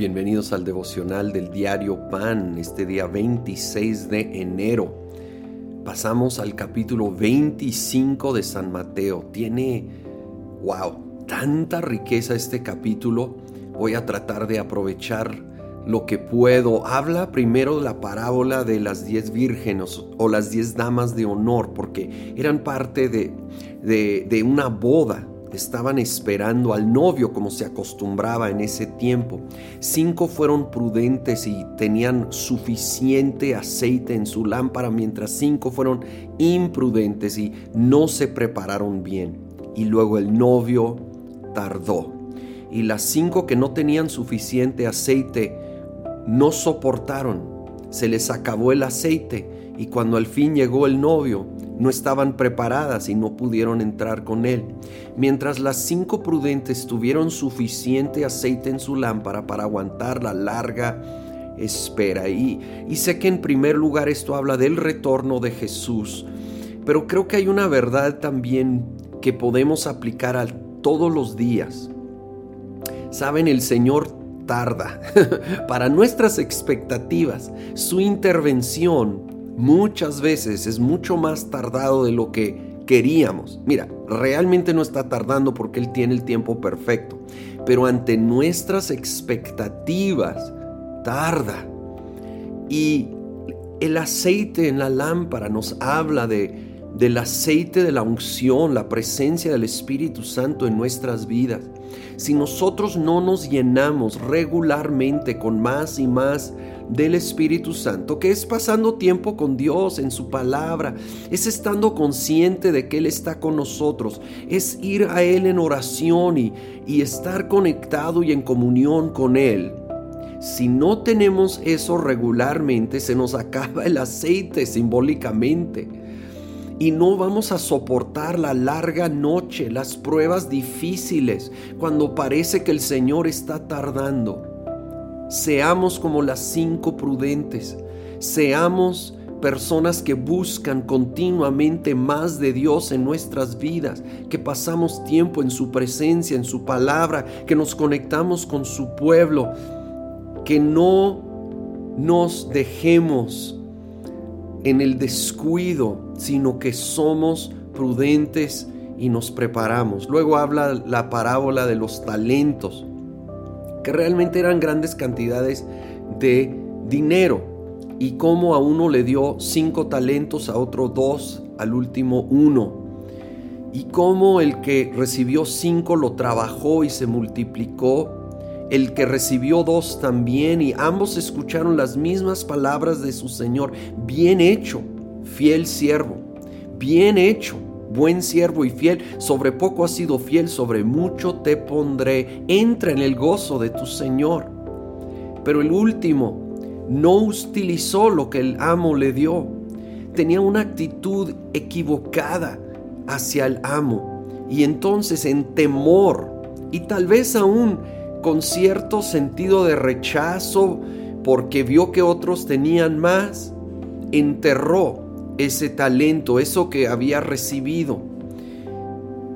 Bienvenidos al devocional del diario Pan, este día 26 de enero. Pasamos al capítulo 25 de San Mateo. Tiene, wow, tanta riqueza este capítulo. Voy a tratar de aprovechar lo que puedo. Habla primero la parábola de las diez vírgenes o las diez damas de honor, porque eran parte de, de, de una boda estaban esperando al novio como se acostumbraba en ese tiempo. Cinco fueron prudentes y tenían suficiente aceite en su lámpara, mientras cinco fueron imprudentes y no se prepararon bien. Y luego el novio tardó. Y las cinco que no tenían suficiente aceite no soportaron. Se les acabó el aceite y cuando al fin llegó el novio, no estaban preparadas y no pudieron entrar con él, mientras las cinco prudentes tuvieron suficiente aceite en su lámpara para aguantar la larga espera. Y, y sé que en primer lugar esto habla del retorno de Jesús, pero creo que hay una verdad también que podemos aplicar a todos los días. Saben, el Señor tarda para nuestras expectativas. Su intervención muchas veces es mucho más tardado de lo que queríamos. Mira, realmente no está tardando porque Él tiene el tiempo perfecto, pero ante nuestras expectativas tarda. Y el aceite en la lámpara nos habla de del aceite de la unción, la presencia del Espíritu Santo en nuestras vidas. Si nosotros no nos llenamos regularmente con más y más del Espíritu Santo, que es pasando tiempo con Dios en su palabra, es estando consciente de que Él está con nosotros, es ir a Él en oración y, y estar conectado y en comunión con Él. Si no tenemos eso regularmente, se nos acaba el aceite simbólicamente y no vamos a soportar la larga noche, las pruebas difíciles, cuando parece que el Señor está tardando. Seamos como las cinco prudentes, seamos personas que buscan continuamente más de Dios en nuestras vidas, que pasamos tiempo en su presencia, en su palabra, que nos conectamos con su pueblo, que no nos dejemos en el descuido, sino que somos prudentes y nos preparamos. Luego habla la parábola de los talentos, que realmente eran grandes cantidades de dinero y cómo a uno le dio cinco talentos, a otro dos, al último uno. Y cómo el que recibió cinco lo trabajó y se multiplicó el que recibió dos también, y ambos escucharon las mismas palabras de su Señor. Bien hecho, fiel siervo, bien hecho, buen siervo y fiel, sobre poco has sido fiel, sobre mucho te pondré. Entra en el gozo de tu Señor. Pero el último no utilizó lo que el amo le dio. Tenía una actitud equivocada hacia el amo. Y entonces en temor y tal vez aún con cierto sentido de rechazo porque vio que otros tenían más, enterró ese talento, eso que había recibido.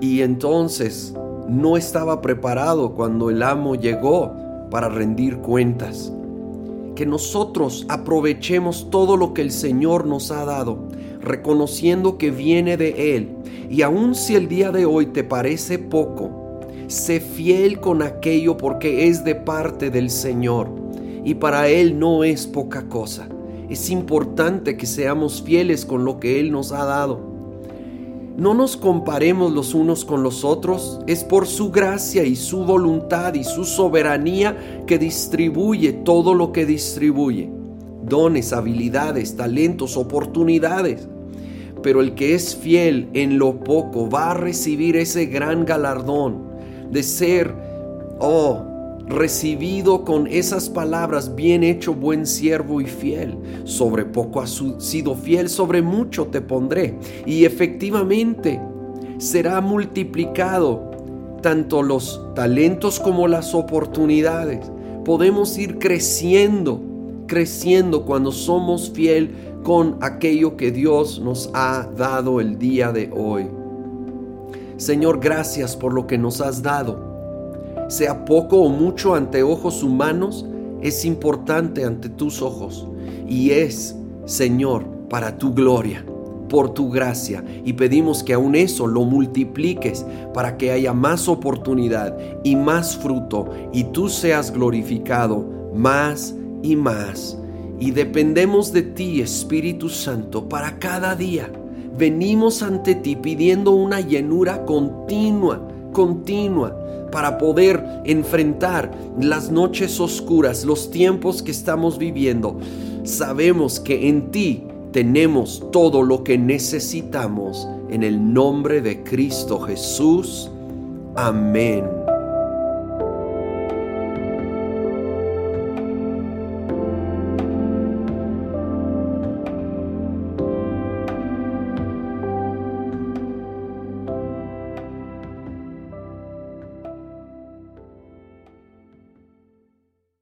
Y entonces no estaba preparado cuando el amo llegó para rendir cuentas. Que nosotros aprovechemos todo lo que el Señor nos ha dado, reconociendo que viene de Él. Y aun si el día de hoy te parece poco, Sé fiel con aquello porque es de parte del Señor y para Él no es poca cosa. Es importante que seamos fieles con lo que Él nos ha dado. No nos comparemos los unos con los otros, es por su gracia y su voluntad y su soberanía que distribuye todo lo que distribuye. Dones, habilidades, talentos, oportunidades. Pero el que es fiel en lo poco va a recibir ese gran galardón de ser, oh, recibido con esas palabras, bien hecho, buen siervo y fiel. Sobre poco has sido fiel, sobre mucho te pondré. Y efectivamente será multiplicado tanto los talentos como las oportunidades. Podemos ir creciendo, creciendo cuando somos fiel con aquello que Dios nos ha dado el día de hoy. Señor, gracias por lo que nos has dado. Sea poco o mucho ante ojos humanos, es importante ante tus ojos y es, Señor, para tu gloria por tu gracia y pedimos que aún eso lo multipliques para que haya más oportunidad y más fruto y tú seas glorificado más y más. Y dependemos de ti, Espíritu Santo, para cada día. Venimos ante ti pidiendo una llenura continua, continua, para poder enfrentar las noches oscuras, los tiempos que estamos viviendo. Sabemos que en ti tenemos todo lo que necesitamos en el nombre de Cristo Jesús. Amén.